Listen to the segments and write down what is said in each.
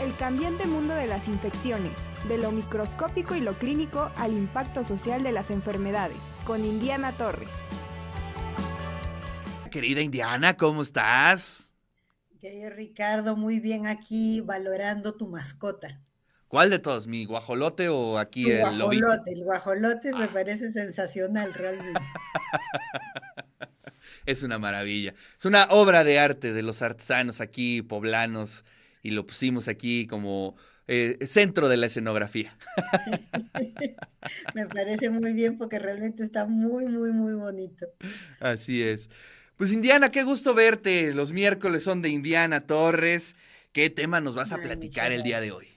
El cambiante mundo de las infecciones, de lo microscópico y lo clínico al impacto social de las enfermedades, con Indiana Torres. Querida Indiana, ¿cómo estás? Querido Ricardo, muy bien aquí valorando tu mascota. ¿Cuál de todos? ¿Mi guajolote o aquí el guajolote? El guajolote me ah. parece sensacional realmente. es una maravilla. Es una obra de arte de los artesanos aquí poblanos y lo pusimos aquí como eh, centro de la escenografía. Me parece muy bien porque realmente está muy, muy, muy bonito. Así es. Pues Indiana, qué gusto verte. Los miércoles son de Indiana Torres. ¿Qué tema nos vas a platicar el día de hoy?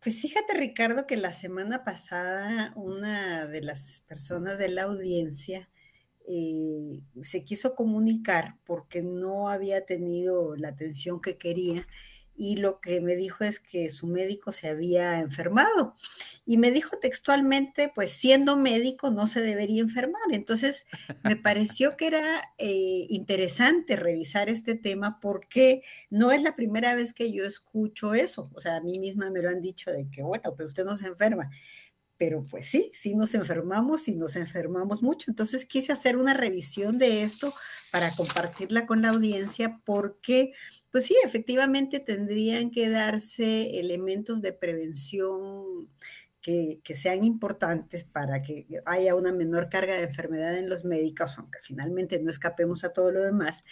Pues fíjate, Ricardo, que la semana pasada una de las personas de la audiencia eh, se quiso comunicar porque no había tenido la atención que quería y lo que me dijo es que su médico se había enfermado. Y me dijo textualmente, pues siendo médico no se debería enfermar. Entonces, me pareció que era eh, interesante revisar este tema porque no es la primera vez que yo escucho eso. O sea, a mí misma me lo han dicho de que, bueno, pero usted no se enferma pero pues sí, sí nos enfermamos y nos enfermamos mucho. Entonces quise hacer una revisión de esto para compartirla con la audiencia porque, pues sí, efectivamente tendrían que darse elementos de prevención que, sean importantes para que haya una menor carga de enfermedad en los médicos, aunque finalmente no escapemos a todo lo demás.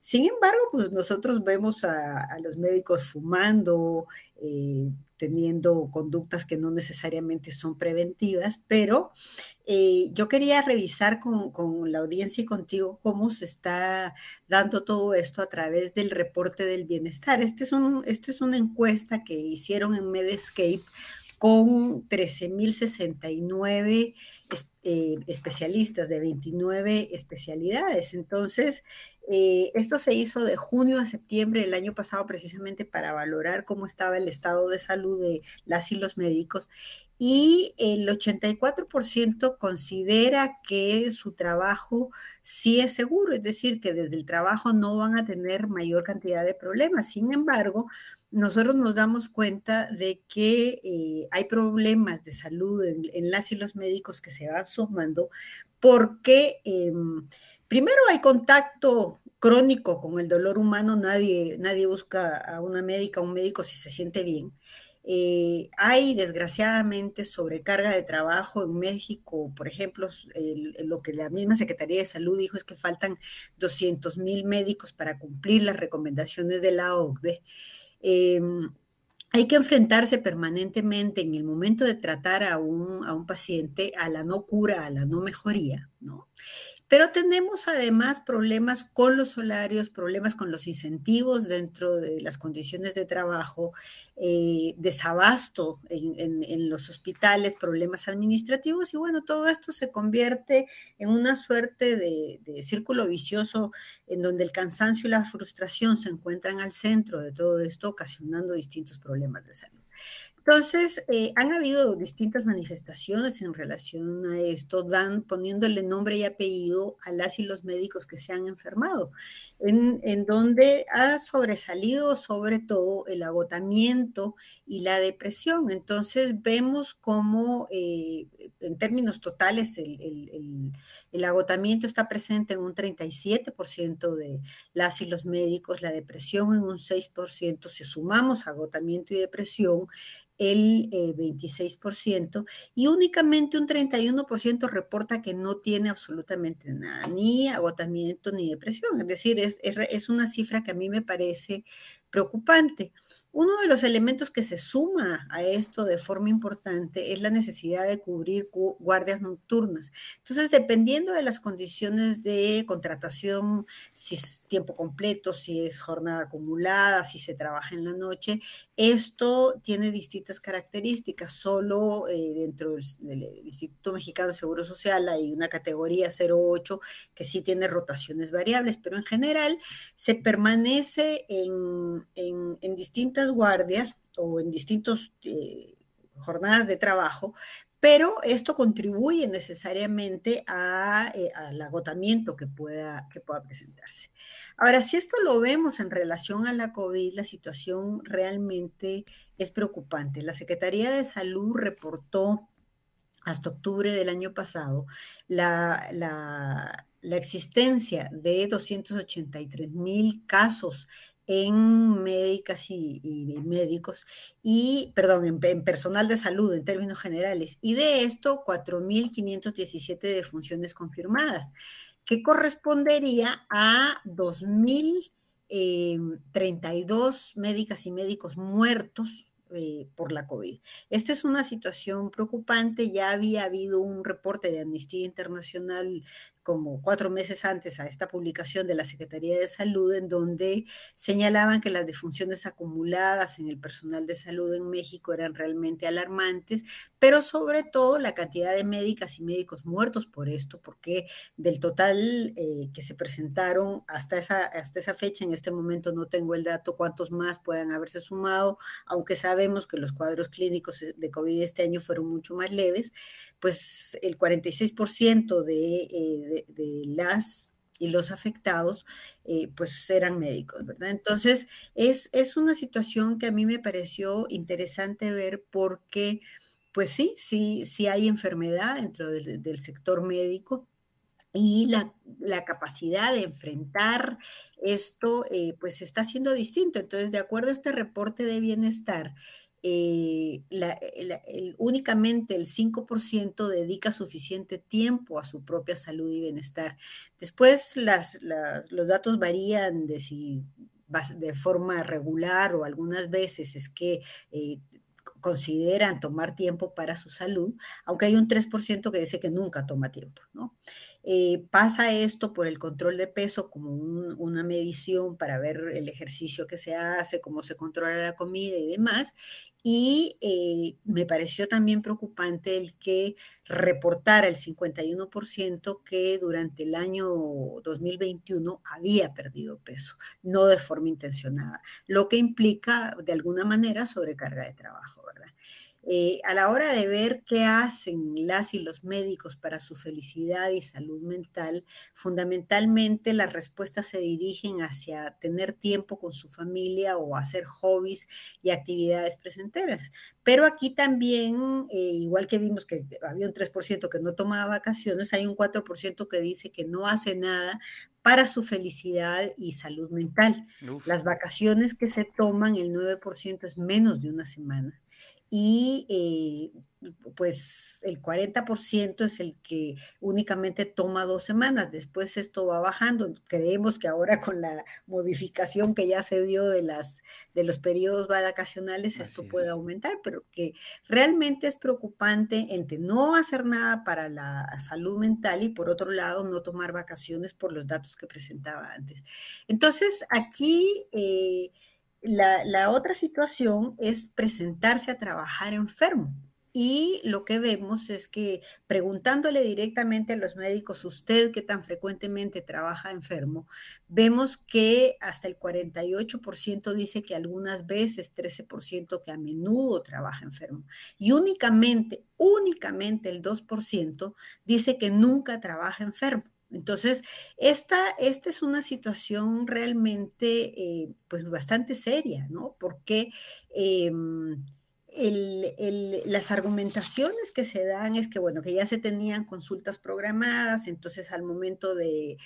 Sin embargo, pues nosotros vemos a, los médicos fumando, eh, teniendo conductas que no necesariamente son preventivas, pero eh, yo quería revisar con, con, la audiencia y contigo cómo se está dando todo esto a través del reporte del bienestar. Este es un, esto es una encuesta que hicieron en Medscape con 13.069 eh, especialistas de 29 especialidades. Entonces, eh, esto se hizo de junio a septiembre del año pasado precisamente para valorar cómo estaba el estado de salud de las y los médicos y el 84% considera que su trabajo sí es seguro, es decir, que desde el trabajo no van a tener mayor cantidad de problemas. Sin embargo, nosotros nos damos cuenta de que eh, hay problemas de salud en, las y los médicos que se van sumando porque em, primero hay contacto crónico con el dolor humano, nadie, nadie busca a una médica o un médico si se siente bien. Eh, hay desgraciadamente sobrecarga de trabajo en México, por ejemplo, lo que la misma Secretaría de Salud dijo es que faltan 200 mil médicos para cumplir las recomendaciones de la OCDE. Em, hay que enfrentarse permanentemente en el momento de tratar a un, a un, paciente a la no cura, a la no mejoría, ¿no? Pero tenemos además problemas con los salarios, problemas con los incentivos dentro de las condiciones de trabajo, eh, desabasto en, los hospitales, problemas administrativos y bueno, todo esto se convierte en una suerte de, de círculo vicioso en donde el cansancio y la frustración se encuentran al centro de todo esto, ocasionando distintos problemas de salud. Entonces, eh, han habido distintas manifestaciones en relación a esto, dan poniéndole nombre y apellido a las y los médicos que se han enfermado, en, donde ha sobresalido sobre todo el agotamiento y la depresión. Entonces, vemos cómo eh, en términos totales el, el agotamiento está presente en un 37% de las y los médicos, la depresión en un 6%, si sumamos agotamiento y depresión, el 26% eh, y únicamente un 31% reporta que no tiene absolutamente nada, ni agotamiento ni depresión. Es decir, es, es, una cifra que a mí me parece preocupante. Uno de los elementos que se suma a esto de forma importante es la necesidad de cubrir guardias nocturnas. Entonces, dependiendo de las condiciones de contratación, si es tiempo completo, si es jornada acumulada, si se trabaja en la noche, esto tiene distintas características. Solo eh, dentro del, Instituto Mexicano de Seguro Social hay una categoría 08 que sí tiene rotaciones variables, pero en general se permanece en, en distintas guardias o en distintas eh, jornadas de trabajo, pero esto contribuye necesariamente eh, al agotamiento que pueda, que pueda presentarse. Ahora, si esto lo vemos en relación a la COVID, la situación realmente es preocupante. La Secretaría de Salud reportó hasta octubre del año pasado la, la, la existencia de 283 mil casos en médicas y, médicos y, perdón, en, personal de salud en términos generales. Y de esto, 4.517 defunciones confirmadas, que correspondería a 2.032 médicas y médicos muertos eh, por la COVID. Esta es una situación preocupante. Ya había habido un reporte de Amnistía Internacional como cuatro meses antes a esta publicación de la Secretaría de Salud, en donde señalaban que las defunciones acumuladas en el personal de salud en México eran realmente alarmantes, pero sobre todo la cantidad de médicas y médicos muertos por esto, porque del total eh, que se presentaron hasta esa, hasta esa fecha, en este momento no tengo el dato cuántos más puedan haberse sumado, aunque sabemos que los cuadros clínicos de COVID este año fueron mucho más leves, pues el 46% de, eh, de de, las y los afectados, eh, pues eran médicos, ¿verdad? Entonces, es, es una situación que a mí me pareció interesante ver porque, pues sí, sí, sí hay enfermedad dentro del, sector médico y la, capacidad de enfrentar esto, eh, pues está siendo distinto. Entonces, de acuerdo a este reporte de bienestar, eh, únicamente el 5% dedica suficiente tiempo a su propia salud y bienestar. Después los datos varían de si de forma regular o algunas veces es que eh, consideran tomar tiempo para su salud, aunque hay un 3% que dice que nunca toma tiempo, ¿no? Eh, pasa esto por el control de peso como una medición para ver el ejercicio que se hace, cómo se controla la comida y demás. Y eh, me pareció también preocupante el que reportara el 51% que durante el año 2021 había perdido peso, no de forma intencionada, lo que implica de alguna manera sobrecarga de trabajo, ¿verdad? Eh, a la hora de ver qué hacen las y los médicos para su felicidad y salud mental, fundamentalmente las respuestas se dirigen hacia tener tiempo con su familia o hacer hobbies y actividades presenteras. Pero aquí también, eh, igual que vimos que había un 3% que no tomaba vacaciones, hay un 4% que dice que no hace nada para su felicidad y salud mental. Las vacaciones que se toman, el 9% es menos de una semana y eh, pues el 40% es el que únicamente toma dos semanas, después esto va bajando. Creemos que ahora con la modificación que ya se dio de, las, de los periodos vacacionales, esto puede aumentar, pero que realmente es preocupante entre no hacer nada para la salud mental y por otro lado no tomar vacaciones por los datos que presentaba antes. Entonces, aquí... Eh, la, otra situación es presentarse a trabajar enfermo. Y lo que vemos es que preguntándole directamente a los médicos, usted que tan frecuentemente trabaja enfermo, vemos que hasta el 48% dice que algunas veces, 13% que a menudo trabaja enfermo. Y únicamente, únicamente el 2% dice que nunca trabaja enfermo. Entonces, esta, esta es una situación realmente, eh, pues, bastante seria, ¿no? Porque em, las argumentaciones que se dan es que, bueno, que ya se tenían consultas programadas, entonces al momento de,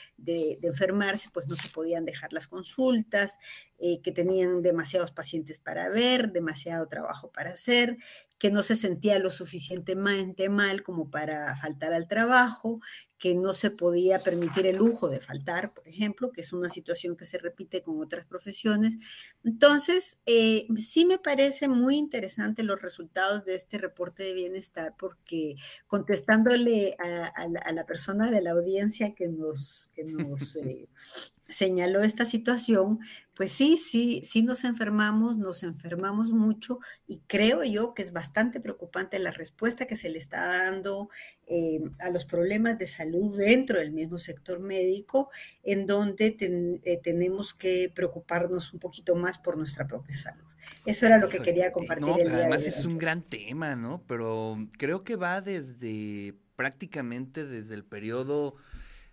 enfermarse, pues no se podían dejar las consultas, eh, que tenían demasiados pacientes para ver, demasiado trabajo para hacer, que no se sentía lo suficientemente mal como para faltar al trabajo, que no se podía permitir el lujo de faltar, por ejemplo, que es una situación que se repite con otras profesiones. Entonces, eh, sí me parece muy interesante los resultados de este reporte de bienestar, porque contestándole a, la, persona de la audiencia que nos, que nos eh, señaló esta situación, pues sí, sí, sí, nos enfermamos, nos enfermamos mucho y creo yo que es bastante preocupante la respuesta que se le está dando eh, a los problemas de salud dentro del mismo sector médico, en donde eh, tenemos que preocuparnos un poquito más por nuestra propia salud. Eso era lo que quería compartir. No, además es un gran tema, ¿no? Pero creo que va desde prácticamente desde el periodo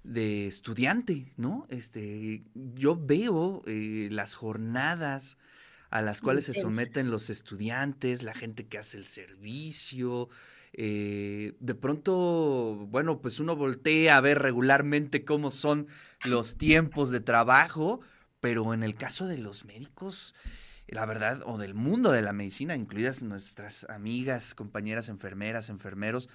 de estudiante, ¿no? Este, yo veo eh, las jornadas a las cuales se someten los estudiantes, la gente que hace el servicio. Eh, de pronto, bueno, pues uno voltea a ver regularmente cómo son los tiempos de trabajo, pero en el caso de los médicos, la verdad, o del mundo de la medicina, incluidas nuestras amigas, compañeras enfermeras, enfermeros,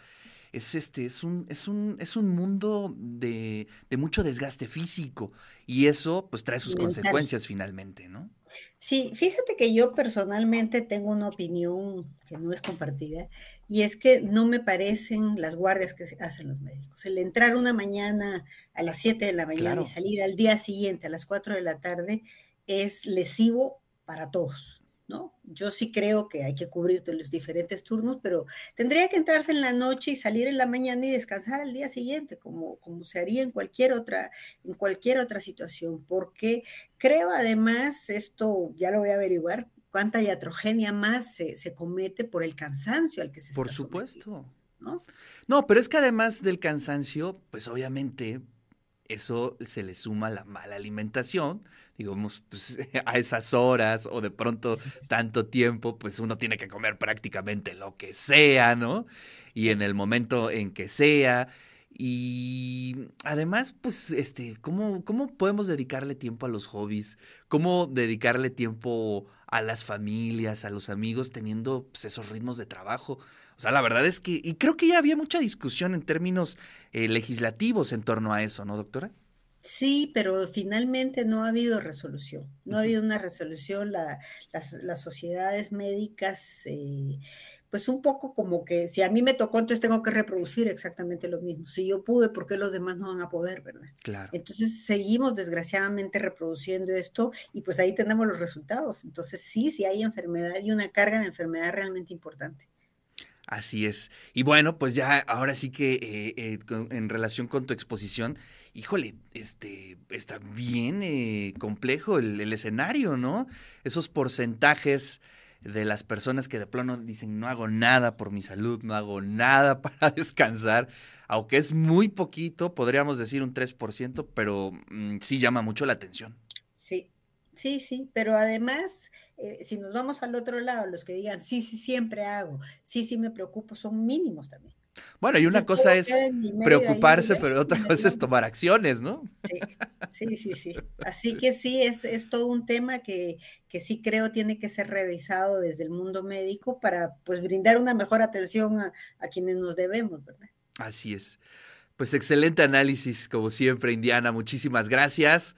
es este, es un, es un, es un mundo de, mucho desgaste físico y eso pues trae sus consecuencias finalmente, ¿no? Sí, fíjate que yo personalmente tengo una opinión que no es compartida y es que no me parecen las guardias que hacen los médicos. El entrar una mañana a las 7 de la mañana y salir al día siguiente a las 4 de la tarde es lesivo para todos. ¿No? Yo sí creo que hay que cubrir los diferentes turnos, pero tendría que entrarse en la noche y salir en la mañana y descansar al día siguiente, como, como se haría en cualquier otra, en cualquier otra situación, porque creo además, esto ya lo voy a averiguar, cuánta iatrogenia más se, comete por el cansancio al que se Por supuesto. ¿no? no, pero es que además del cansancio, pues obviamente eso se le suma la mala alimentación, digamos, pues, a esas horas o de pronto tanto tiempo, pues uno tiene que comer prácticamente lo que sea, ¿no? Y en el momento en que sea. Y además, pues, este, ¿cómo, ¿cómo podemos dedicarle tiempo a los hobbies? ¿Cómo dedicarle tiempo a las familias, a los amigos, teniendo pues, esos ritmos de trabajo? O sea, la verdad es que, y creo que ya había mucha discusión en términos eh, legislativos en torno a eso, ¿no, doctora? Sí, pero finalmente no ha habido resolución. No ha habido una resolución. las, las, sociedades médicas, eh, pues un poco como que si a mí me tocó, entonces tengo que reproducir exactamente lo mismo. Si yo pude, ¿por qué los demás no van a poder, verdad? Claro. Entonces seguimos desgraciadamente reproduciendo esto y pues ahí tenemos los resultados. Entonces sí, sí hay enfermedad y una carga de enfermedad realmente importante. Así es. Y bueno, pues ya ahora sí que eh, eh, en relación con tu exposición, híjole, este está bien eh, complejo el, escenario, ¿no? Esos porcentajes de las personas que de plano dicen no hago nada por mi salud, no hago nada para descansar, aunque es muy poquito, podríamos decir un 3%, pero mm, sí llama mucho la atención. Sí, Sí, sí, pero además, eh, si nos vamos al otro lado, los que digan, sí, sí, siempre hago, sí, sí me preocupo, son mínimos también. Bueno, y una cosa es preocuparse, pero otra cosa es tomar acciones, ¿no? Sí, sí, sí, Así que sí, es, es todo un tema que, que, sí creo tiene que ser revisado desde el mundo médico para pues brindar una mejor atención a, a quienes nos debemos, ¿verdad? Así es. Pues excelente análisis, como siempre, Indiana. Muchísimas gracias.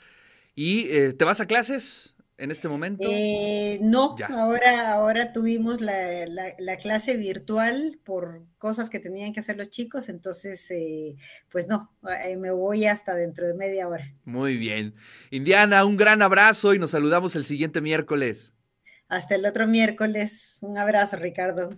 ¿Y eh, te vas a clases en este momento? Eh, no, ahora, ahora tuvimos la, clase virtual por cosas que tenían que hacer los chicos, entonces, eh, pues no, me voy hasta dentro de media hora. Muy bien. Indiana, un gran abrazo y nos saludamos el siguiente miércoles. Hasta el otro miércoles. Un abrazo, Ricardo.